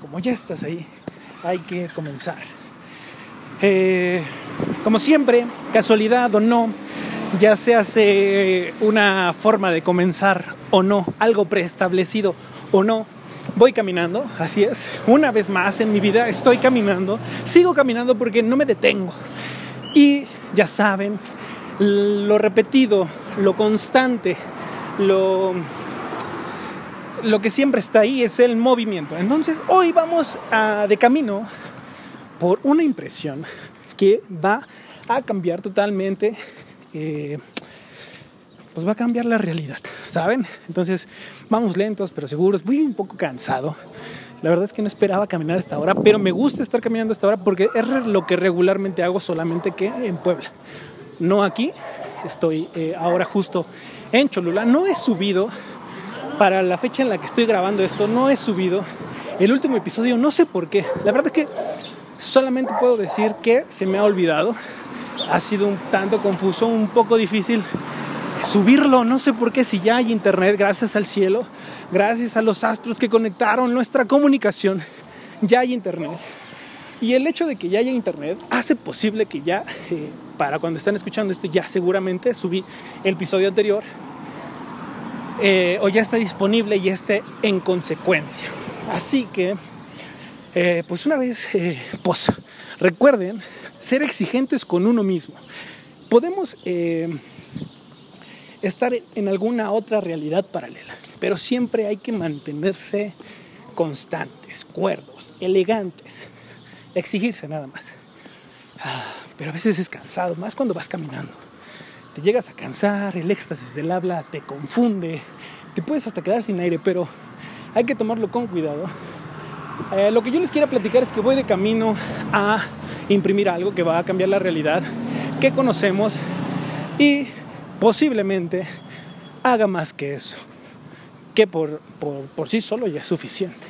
Como ya estás ahí, hay que comenzar. Eh, como siempre, casualidad o no, ya se hace una forma de comenzar o no, algo preestablecido o no. Voy caminando, así es. Una vez más en mi vida estoy caminando. Sigo caminando porque no me detengo. Y ya saben, lo repetido, lo constante, lo, lo que siempre está ahí es el movimiento. Entonces hoy vamos de camino por una impresión que va a cambiar totalmente, eh, pues va a cambiar la realidad, ¿saben? Entonces vamos lentos pero seguros, voy un poco cansado. La verdad es que no esperaba caminar a esta hora, pero me gusta estar caminando a esta hora porque es lo que regularmente hago solamente que en Puebla. No aquí, estoy eh, ahora justo en Cholula. No he subido, para la fecha en la que estoy grabando esto, no he subido el último episodio, no sé por qué. La verdad es que solamente puedo decir que se me ha olvidado. Ha sido un tanto confuso, un poco difícil subirlo. No sé por qué, si ya hay internet, gracias al cielo, gracias a los astros que conectaron nuestra comunicación, ya hay internet. Y el hecho de que ya haya internet hace posible que ya, eh, para cuando están escuchando esto, ya seguramente subí el episodio anterior, eh, o ya está disponible y esté en consecuencia. Así que, eh, pues una vez, pues recuerden ser exigentes con uno mismo. Podemos estar en alguna otra realidad paralela. Pero siempre hay que mantenerse constantes, cuerdos, elegantes, exigirse nada más. Ah, pero a veces es cansado, más cuando vas caminando. Te llegas a cansar, el éxtasis del habla te confunde, te puedes hasta quedar sin aire, pero hay que tomarlo con cuidado. Eh, lo que yo les quiero platicar es que voy de camino a imprimir algo que va a cambiar la realidad que conocemos y posiblemente haga más que eso, que por, por, sí solo ya es suficiente.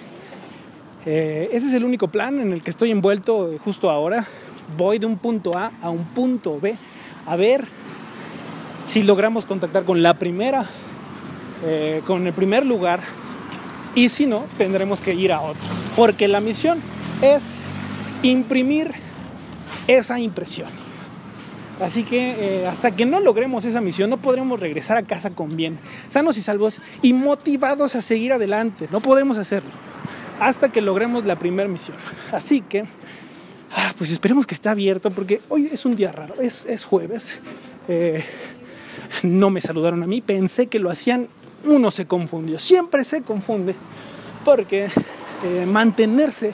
Eh, ese es el único plan en el que estoy envuelto justo ahora. Voy de un punto A a un punto B a ver si logramos contactar con la primera, eh, con el primer lugar y si no, tendremos que ir a otro. Porque la misión es imprimir esa impresión. Así que eh, hasta que no logremos esa misión no podremos regresar a casa con bien, sanos y salvos y motivados a seguir adelante. No podremos hacerlo hasta que logremos la primera misión. Así que, ah, pues esperemos que esté abierto porque hoy es un día raro, es, jueves. Eh, no me saludaron a mí, pensé que lo hacían, uno se confundió, siempre se confunde porque eh, mantenerse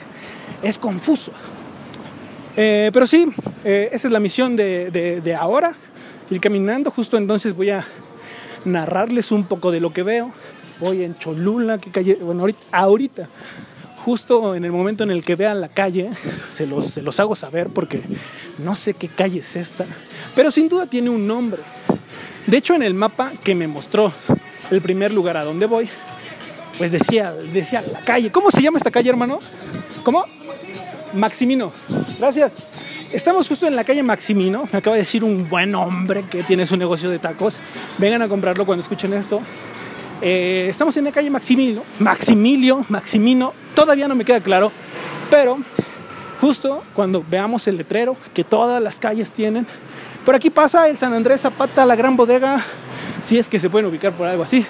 es confuso. Eh, pero sí, eh, esa es la misión de, ahora, ir caminando. Justo entonces voy a narrarles un poco de lo que veo. Voy en Cholula, que calle, bueno, ahorita, ahorita, justo en el momento en el que vean la calle, se los, se los hago saber porque no sé qué calle es esta, pero sin duda tiene un nombre. De hecho, en el mapa que me mostró el primer lugar a donde voy, pues decía, decía la calle. ¿Cómo se llama esta calle, hermano? ¿Cómo? Maximino. Gracias. Estamos justo en la calle Maximino. Me acaba de decir un buen hombre que tiene su negocio de tacos. Vengan a comprarlo cuando escuchen esto. Eh, estamos en la calle Maximino. Maximilio, Maximino. Todavía no me queda claro. Pero justo cuando veamos el letrero que todas las calles tienen. Por aquí pasa el San Andrés Zapata, la gran bodega. Si es que se pueden ubicar por algo así.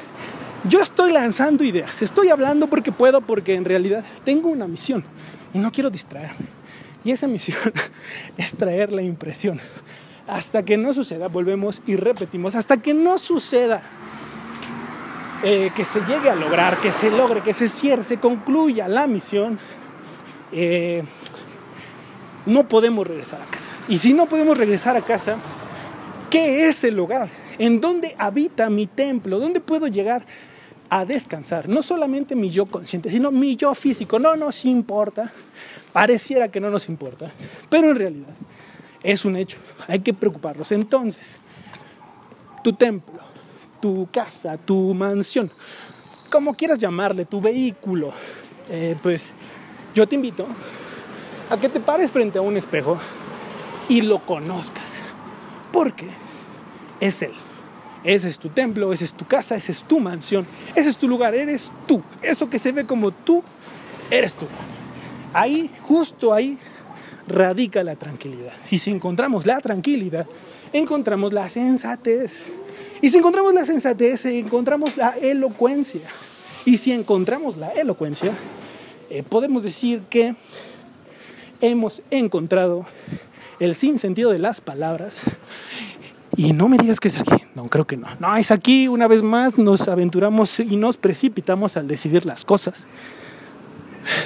Yo estoy lanzando ideas, estoy hablando porque puedo, porque en realidad tengo una misión y no quiero distraerme. Y esa misión es traer la impresión. Hasta que no suceda, volvemos y repetimos, hasta que no suceda, eh, que se llegue a lograr, que se logre, que se cierre, se concluya la misión, eh, no podemos regresar a casa. Y si no podemos regresar a casa, ¿qué es el hogar? ¿En dónde habita mi templo? ¿Dónde puedo llegar a descansar. No solamente mi yo consciente, sino mi yo físico. No nos importa. Pareciera que no nos importa. Pero en realidad es un hecho. Hay que preocuparnos. Entonces, tu templo, tu casa, tu mansión, como quieras llamarle, tu vehículo, eh, pues yo te invito a que te pares frente a un espejo y lo conozcas. Porque es Él. Ese es tu templo, esa es tu casa, esa es tu mansión, ese es tu lugar, eres tú. Eso que se ve como tú eres tú. Ahí, justo ahí, radica la tranquilidad. Y si encontramos la tranquilidad, encontramos la sensatez. Y si encontramos la sensatez, encontramos la elocuencia. Y si encontramos la elocuencia, eh, podemos decir que hemos encontrado el sinsentido de las palabras. Y no me digas que es aquí. No, creo que no. No, es aquí. Una vez más nos aventuramos y nos precipitamos al decidir las cosas.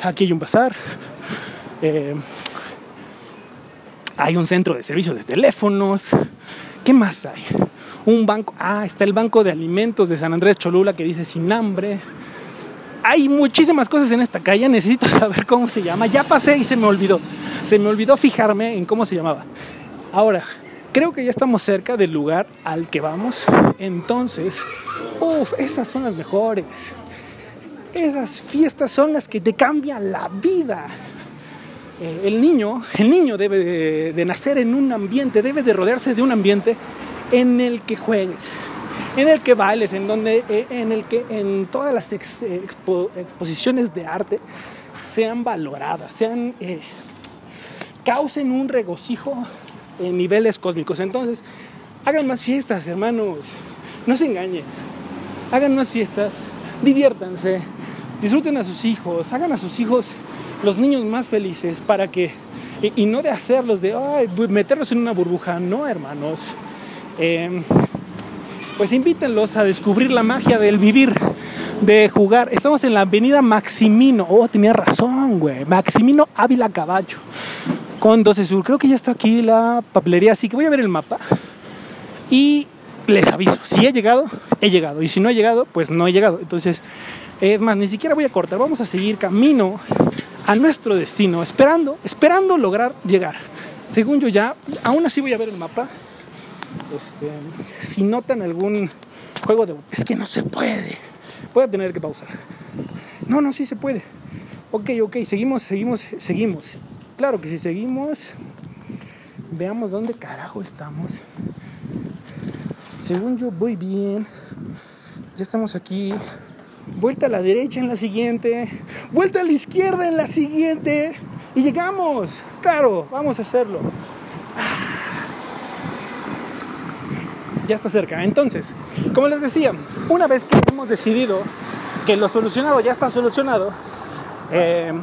Aquí hay un bazar. Eh, hay un centro de servicios de teléfonos. ¿Qué más hay? Un banco. Ah, está el Banco de Alimentos de San Andrés Cholula que dice sin hambre. Hay muchísimas cosas en esta calle. Necesito saber cómo se llama. Ya pasé y se me olvidó. Se me olvidó fijarme en cómo se llamaba. Ahora, creo que ya estamos cerca del lugar al que vamos. Entonces, uff, esas son las mejores. Esas fiestas son las que te cambian la vida. Eh, el niño, el niño debe de, nacer en un ambiente, debe de rodearse de un ambiente en el que juegues, en el que bailes, en donde, eh, en el que en todas las exposiciones de arte sean valoradas, sean eh, causen un regocijo en niveles cósmicos. Entonces, hagan más fiestas, hermanos. No se engañen. Hagan más fiestas, diviértanse, disfruten a sus hijos, hagan a sus hijos los niños más felices para que, y, no de hacerlos, de meterlos en una burbuja, no hermanos. Em, pues invítenlos a descubrir la magia del vivir, de jugar. Estamos en la avenida Maximino, oh, tenía razón, güey, Maximino Ávila Caballo, con 12 Sur. Creo que ya está aquí la papelería, así que voy a ver el mapa. Y les aviso, si he llegado, he llegado. Y si no he llegado, pues no he llegado. Entonces, es más, ni siquiera voy a cortar, vamos a seguir camino a nuestro destino, esperando, esperando lograr llegar. Según yo ya, aún así voy a ver el mapa. Este, si notan algún juego de... Es que no se puede. Voy a tener que pausar. No, no, sí se puede. Ok, ok, seguimos, seguimos, seguimos. Claro que si seguimos, veamos dónde carajo estamos. Según yo voy bien. Ya estamos aquí vuelta a la derecha en la siguiente, vuelta a la izquierda en la siguiente y llegamos. Claro, vamos a hacerlo. Ya está cerca. Entonces, como les decía, una vez que hemos decidido que lo solucionado ya está solucionado, eh,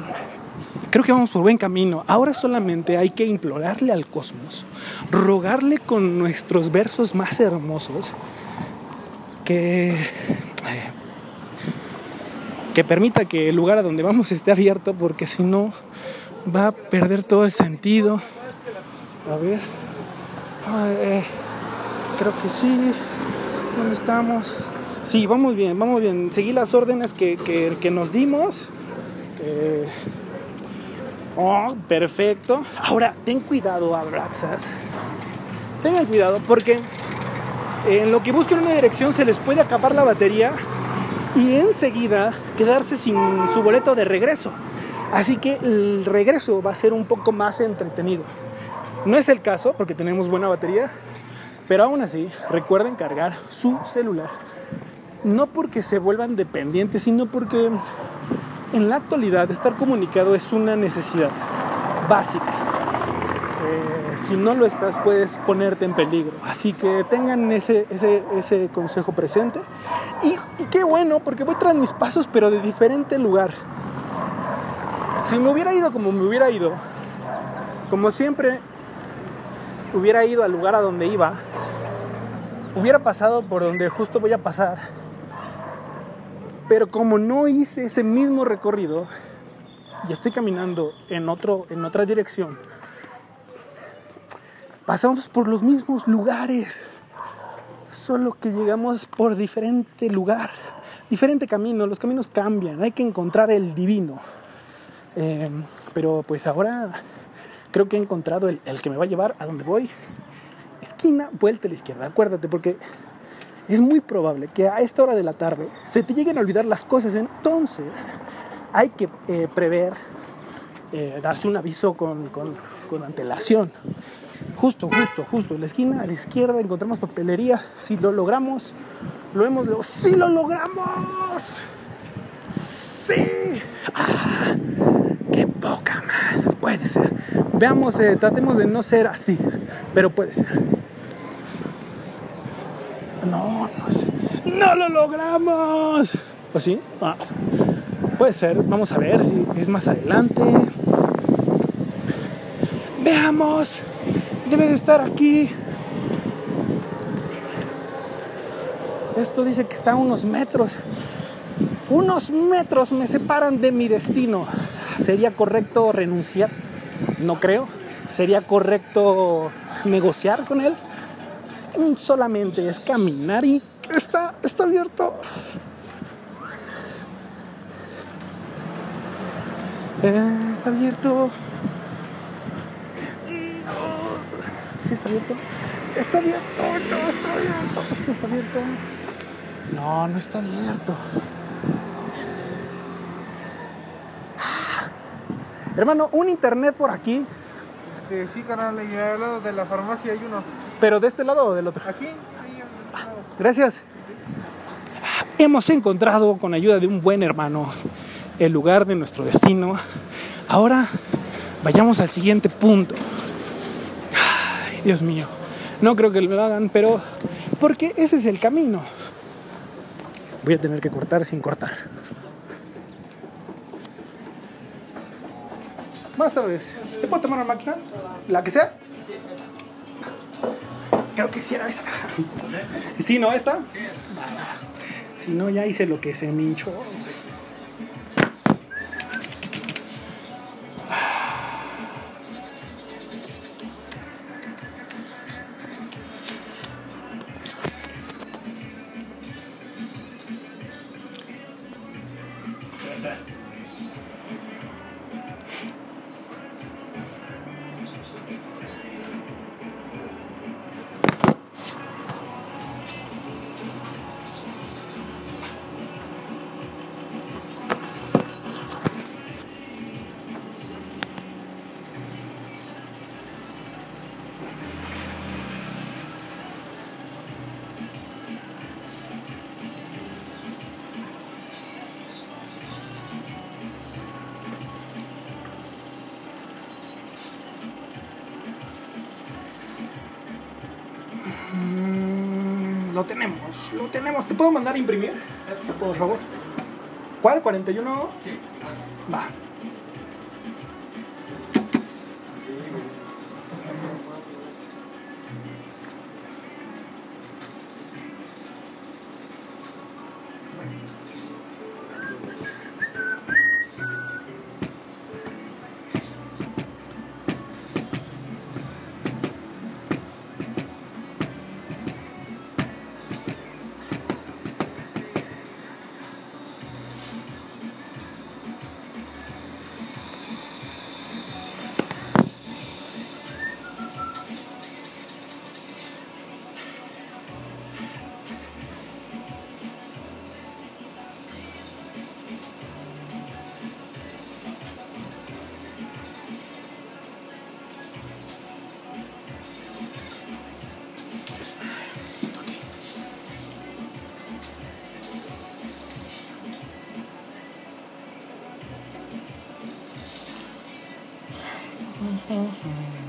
creo que vamos por buen camino. Ahora solamente hay que implorarle al cosmos, rogarle con nuestros versos más hermosos que que permita que el lugar a donde vamos esté abierto, porque si no va a perder todo el sentido. A ver, eh, creo que sí. ¿Dónde estamos? Sí, vamos bien, vamos bien. Seguí las órdenes que, que, nos dimos. oh, perfecto. Ahora, ten cuidado, Abraxas. Tengan cuidado porque en lo que busquen una dirección se les puede acabar la batería y enseguida quedarse sin su boleto de regreso. Así que el regreso va a ser un poco más entretenido. No es el caso porque tenemos buena batería, pero aún así recuerden cargar su celular. No porque se vuelvan dependientes, sino porque en la actualidad estar comunicado es una necesidad básica si no lo estás puedes ponerte en peligro. Así que tengan ese, ese, consejo presente. Y, qué bueno, porque voy tras mis pasos, pero de diferente lugar. Si me hubiera ido como me hubiera ido, como siempre hubiera ido al lugar a donde iba, hubiera pasado por donde justo voy a pasar. Pero como no hice ese mismo recorrido y estoy caminando en, otro, en otra dirección, pasamos por los mismos lugares, solo que llegamos por diferente lugar, diferente camino, los caminos cambian, hay que encontrar el divino. Eh, pero pues ahora creo que he encontrado el, el, que me va a llevar a donde voy. Esquina, vuelta a la izquierda, acuérdate, porque es muy probable que a esta hora de la tarde se te lleguen a olvidar las cosas, entonces hay que eh, prever, eh, darse un aviso con, con, con antelación. Justo, justo, justo. En la esquina a la izquierda encontramos papelería. Si lo logramos, lo hemos logrado. ¡Sí lo logramos! ¡Sí! Ah. Puede ser. Veamos, eh, tratemos de no ser así, pero puede ser. No, no sé. ¡No lo logramos! ¿O sí? Ah, puede ser. Vamos a ver si es más adelante. Veamos. Debe de estar aquí. Esto dice que está a unos metros. Unos metros me separan de mi destino. ¿Sería correcto renunciar? No creo. ¿Sería correcto negociar con él? Solamente es caminar y está, está abierto. Eh, está abierto. Sí está abierto. Está abierto. No está abierto. Sí está abierto. No, no está abierto. Hermano, un internet por aquí. Este, sí, carnal, y al lado de la farmacia hay uno. ¿Pero de este lado o del otro? Aquí, ahí, este lado. Gracias. Hemos encontrado, con ayuda de un buen hermano, el lugar de nuestro destino. Ahora vayamos al siguiente punto. Ay, Dios mío. No creo que lo hagan, pero porque ese es el camino. Voy a tener que cortar sin cortar. Buenas tardes. ¿Te puedo tomar una máquina? ¿La que sea? Creo que sí era esa. ¿Sí, no esta? Si no, ya hice lo que se me hinchó. Lo tenemos, lo tenemos. ¿Te puedo mandar a imprimir? Por favor. ¿Cuál? ¿41? Sí. Va. 嗯。哼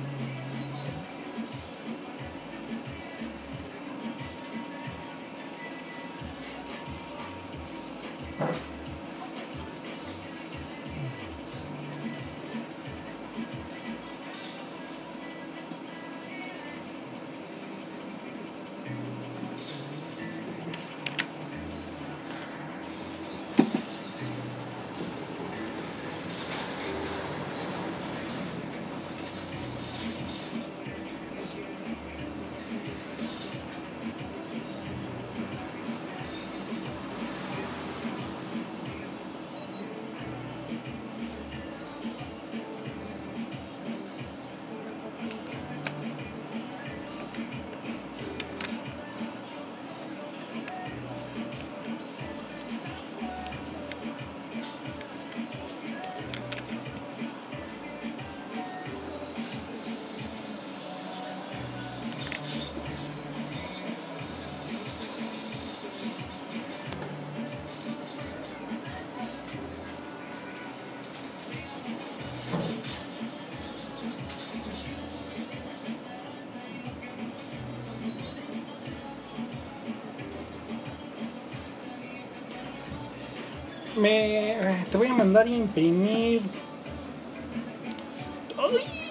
me, te voy a mandar a imprimir.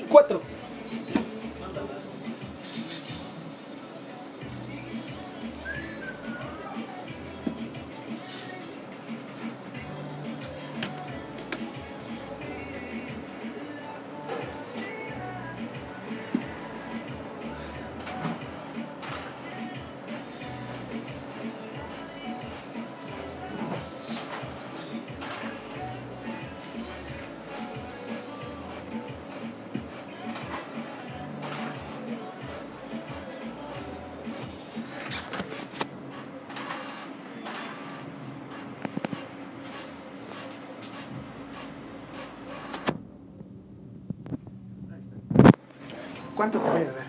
Cuatro. ¿Cuánto te voy a ver?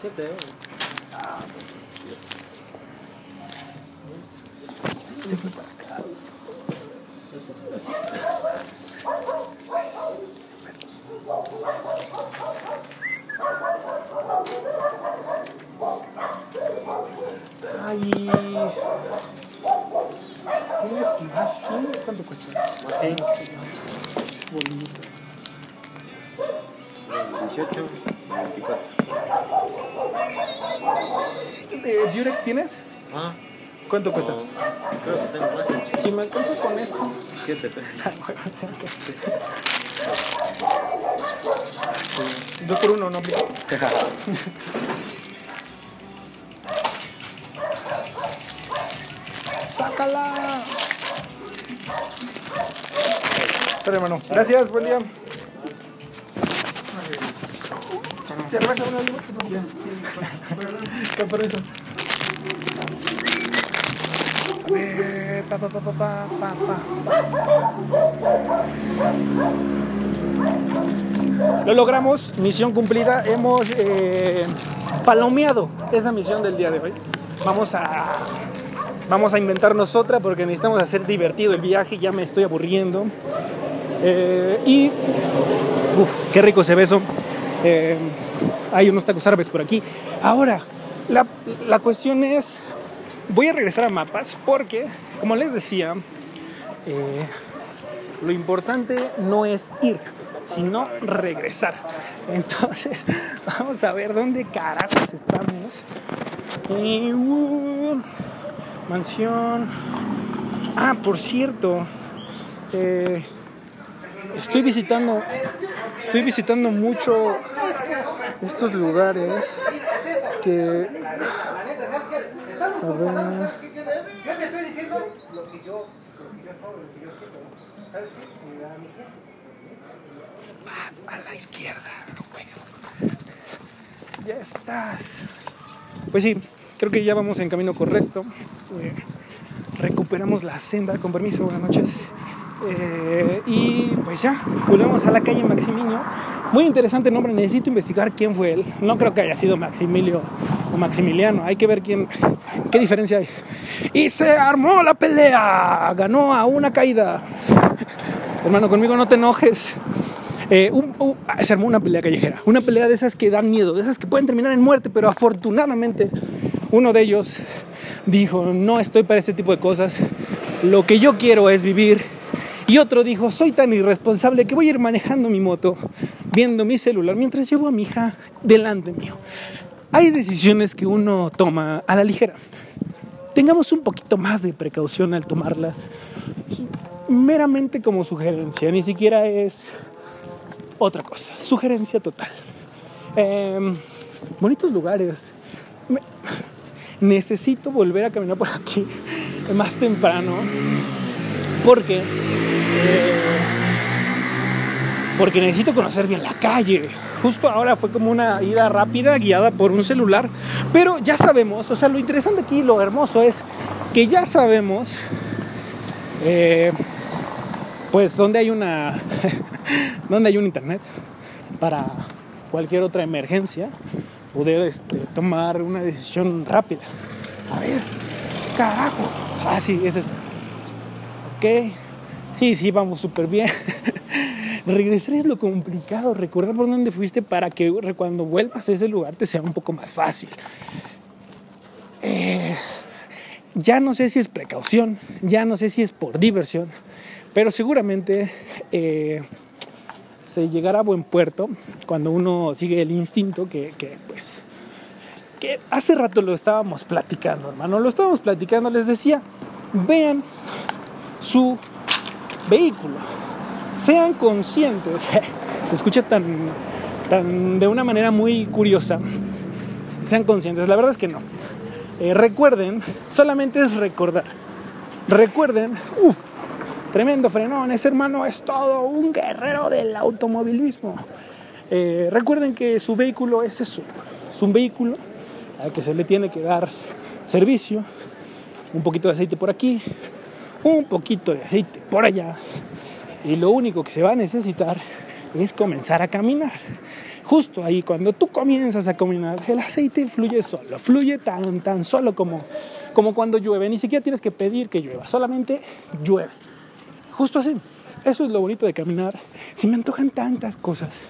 Siete euros. Ay. ¿De Durex tienes? Ah, ¿Cuánto cuesta? no, creo que tengo más de Si me alcanza con esto. 7 pesos. Ah. Dos por uno, no aplica. ¡Sácala! Sale, hermano. Gracias, buen día. ¿Te arreglas una lima? Con permiso. Pa, pa, pa, pa, pa, pa, pa. Lo logramos, misión cumplida. Hemos eh, palomeado esa misión del día de hoy. Vamos a, vamos a inventarnos otra porque necesitamos hacer divertido el viaje. Ya me estoy aburriendo. Eh, y, uff, qué rico ese beso. Eh, hay unos tacos árabes por aquí. Ahora, la, la cuestión es, voy a regresar a mapas porque, como les decía, eh, lo importante no es ir, sino regresar. Entonces, vamos a ver dónde carajos estamos. Eh, uh, mansión. Ah, por cierto, eh, estoy visitando, estoy visitando mucho estos lugares que, a ver, Yo te estoy diciendo lo que yo, lo que yo todo, lo que yo siento, ¿no? A la izquierda. Ya estás. Pues sí, creo que ya vamos en camino correcto. Eh, recuperamos la senda, con permiso, buenas noches. Eh, y pues ya, volvemos a la calle Maximilio. Muy interesante nombre, necesito investigar quién fue él. No creo que haya sido Maximilio o Maximiliano, hay que ver quién, qué diferencia hay. Y se armó la pelea, ganó a una caída. Hermano, conmigo no te enojes. Eh, ah, se armó una pelea callejera, una pelea de esas que dan miedo, de esas que pueden terminar en muerte, pero afortunadamente uno de ellos dijo, no estoy para este tipo de cosas, lo que yo quiero es vivir. Y otro dijo, soy tan irresponsable que voy a ir manejando mi moto, viendo mi celular, mientras llevo a mi hija delante mío. Hay decisiones que uno toma a la ligera. Tengamos un poquito más de precaución al tomarlas, meramente como sugerencia, ni siquiera es otra cosa. Sugerencia total. Eh, bonitos lugares. Necesito volver a caminar por aquí más temprano. Porque. eh, porque necesito conocer bien la calle. Justo ahora fue como una ida rápida guiada por un celular. Pero ya sabemos, o sea, lo interesante aquí, lo hermoso es que ya sabemos. eh, pues donde hay una donde hay un internet para cualquier otra emergencia poder este, tomar una decisión rápida. A ver carajo. Ah sí es esto. Ok. Sí sí vamos súper bien. Regresar es lo complicado recordar por dónde fuiste para que cuando vuelvas a ese lugar te sea un poco más fácil. Eh, ya no sé si es precaución, ya no sé si es por diversión, pero seguramente eh, se llegará a buen puerto cuando uno sigue el instinto que, que, pues que hace rato lo estábamos platicando, hermano, lo estábamos platicando, les decía, vean su vehículo, sean conscientes, se escucha tan, tan de una manera muy curiosa, sean conscientes, la verdad es que no. Eh, recuerden, solamente es recordar, recuerden, uff, tremendo frenón, ese hermano es todo un guerrero del automovilismo. Eh, recuerden que su vehículo es eso, es un vehículo al que se le tiene que dar servicio, un poquito de aceite por aquí, un poquito de aceite por allá, y lo único que se va a necesitar es comenzar a caminar. Justo ahí, cuando tú comienzas a caminar, el aceite fluye solo, fluye tan, tan solo como, como cuando llueve. Ni siquiera tienes que pedir que llueva, solamente llueve. Justo así. Eso es lo bonito de caminar. Si me antojan tantas cosas,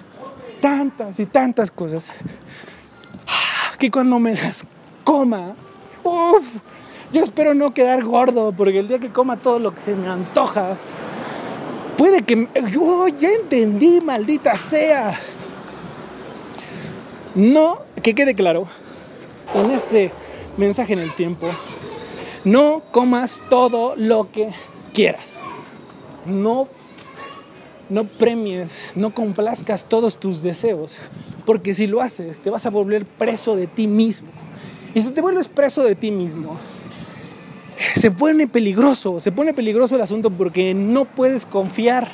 tantas y tantas cosas, que cuando me las coma, uff, yo espero no quedar gordo, porque el día que coma todo lo que se me antoja, puede que... Yo ya entendí, maldita sea. No, que quede claro, en este mensaje en el tiempo, no comas todo lo que quieras. No, no premies, no complazcas todos tus deseos, porque si lo haces te vas a volver preso de ti mismo. Y si te vuelves preso de ti mismo, se pone peligroso, se pone peligroso el asunto porque no puedes confiar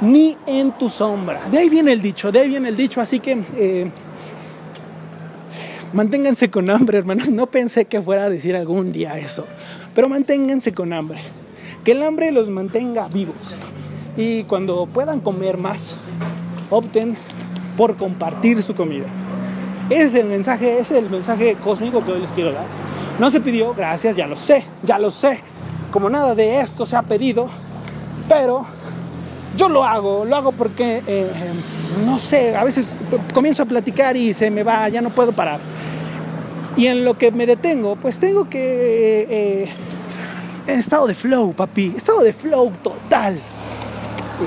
ni en tu sombra. De ahí viene el dicho, de ahí viene el dicho, así que eh, manténganse con hambre, hermanos. No pensé que fuera a decir algún día eso, pero manténganse con hambre. Que el hambre los mantenga vivos. Y cuando puedan comer más, opten por compartir su comida. Ese es el mensaje, ese es el mensaje cósmico que hoy les quiero dar. No se pidió, gracias, ya lo sé, ya lo sé. Como nada de esto se ha pedido, pero yo lo hago, lo hago porque, eh, no sé, a veces comienzo a platicar y se me va, ya no puedo parar. Y en lo que me detengo, pues tengo que... Eh, estado de flow, papi, estado de flow total.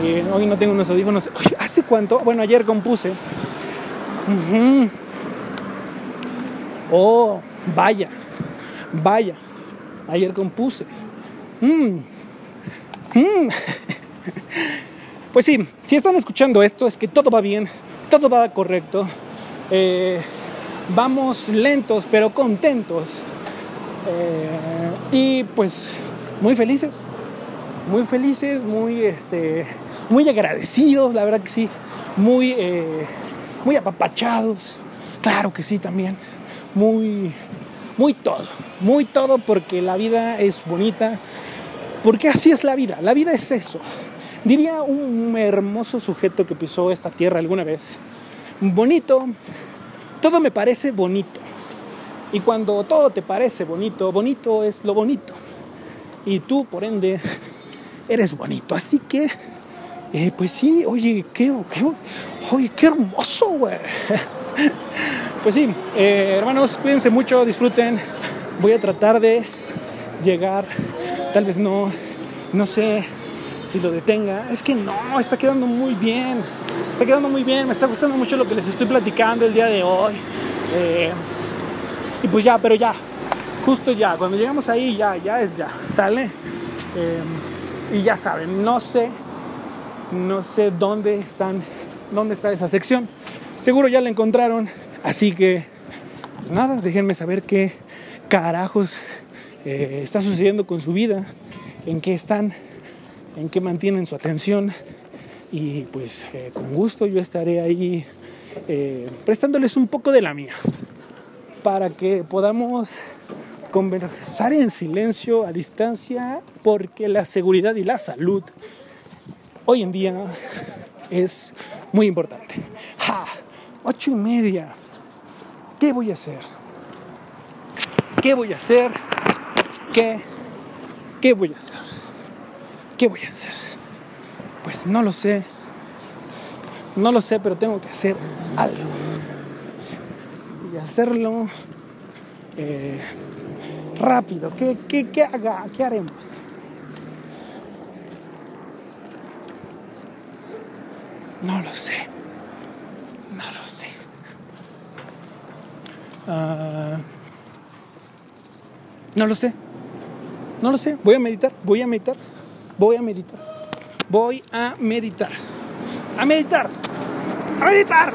Eh, hoy no tengo unos audífonos. ¿Hace cuánto? Bueno, ayer compuse. Oh, vaya, vaya. Ayer compuse. Mm. Mm. Pues sí, si están escuchando esto es que todo va bien, todo va correcto. Eh, vamos lentos pero contentos. Eh, y pues muy felices, muy felices, muy, este, muy agradecidos, la verdad que sí, muy, eh, muy apapachados, claro que sí también, muy, muy todo, muy todo porque la vida es bonita, porque así es la vida, la vida es eso. Diría un hermoso sujeto que pisó esta tierra alguna vez, bonito, todo me parece bonito. Y cuando todo te parece bonito, bonito es lo bonito. Y tú, por ende, eres bonito. Así que, eh, pues sí, oye, qué, qué, oye, qué hermoso, güey. pues sí, eh, hermanos, cuídense mucho, disfruten. Voy a tratar de llegar, tal vez no, no sé si lo detenga. Es que no, está quedando muy bien. Está quedando muy bien, me está gustando mucho lo que les estoy platicando el día de hoy. Eh, y pues ya, pero ya, justo ya, cuando llegamos ahí ya, ya es ya, sale. Eh, y ya saben, no sé, no sé dónde están, dónde está esa sección. Seguro ya la encontraron, así que nada, déjenme saber qué carajos eh, está sucediendo con su vida, en qué están, en qué mantienen su atención y pues eh, con gusto yo estaré ahí eh, prestándoles un poco de la mía para que podamos conversar en silencio, a distancia, porque la seguridad y la salud hoy en día es muy importante. ¡Ja! Ocho y media. ¿Qué voy a hacer? ¿Qué voy a hacer? ¿Qué? ¿Qué voy a hacer? ¿Qué voy a hacer? Pues no lo sé. No lo sé, pero tengo que hacer algo. Y hacerlo Eh, rápido, ¿qué, qué, qué haga? ¿Qué haremos? No lo sé. No lo sé. Ah, no lo sé. No lo sé. Voy a meditar. Voy a meditar. Voy a meditar. Voy a meditar. A meditar. A meditar.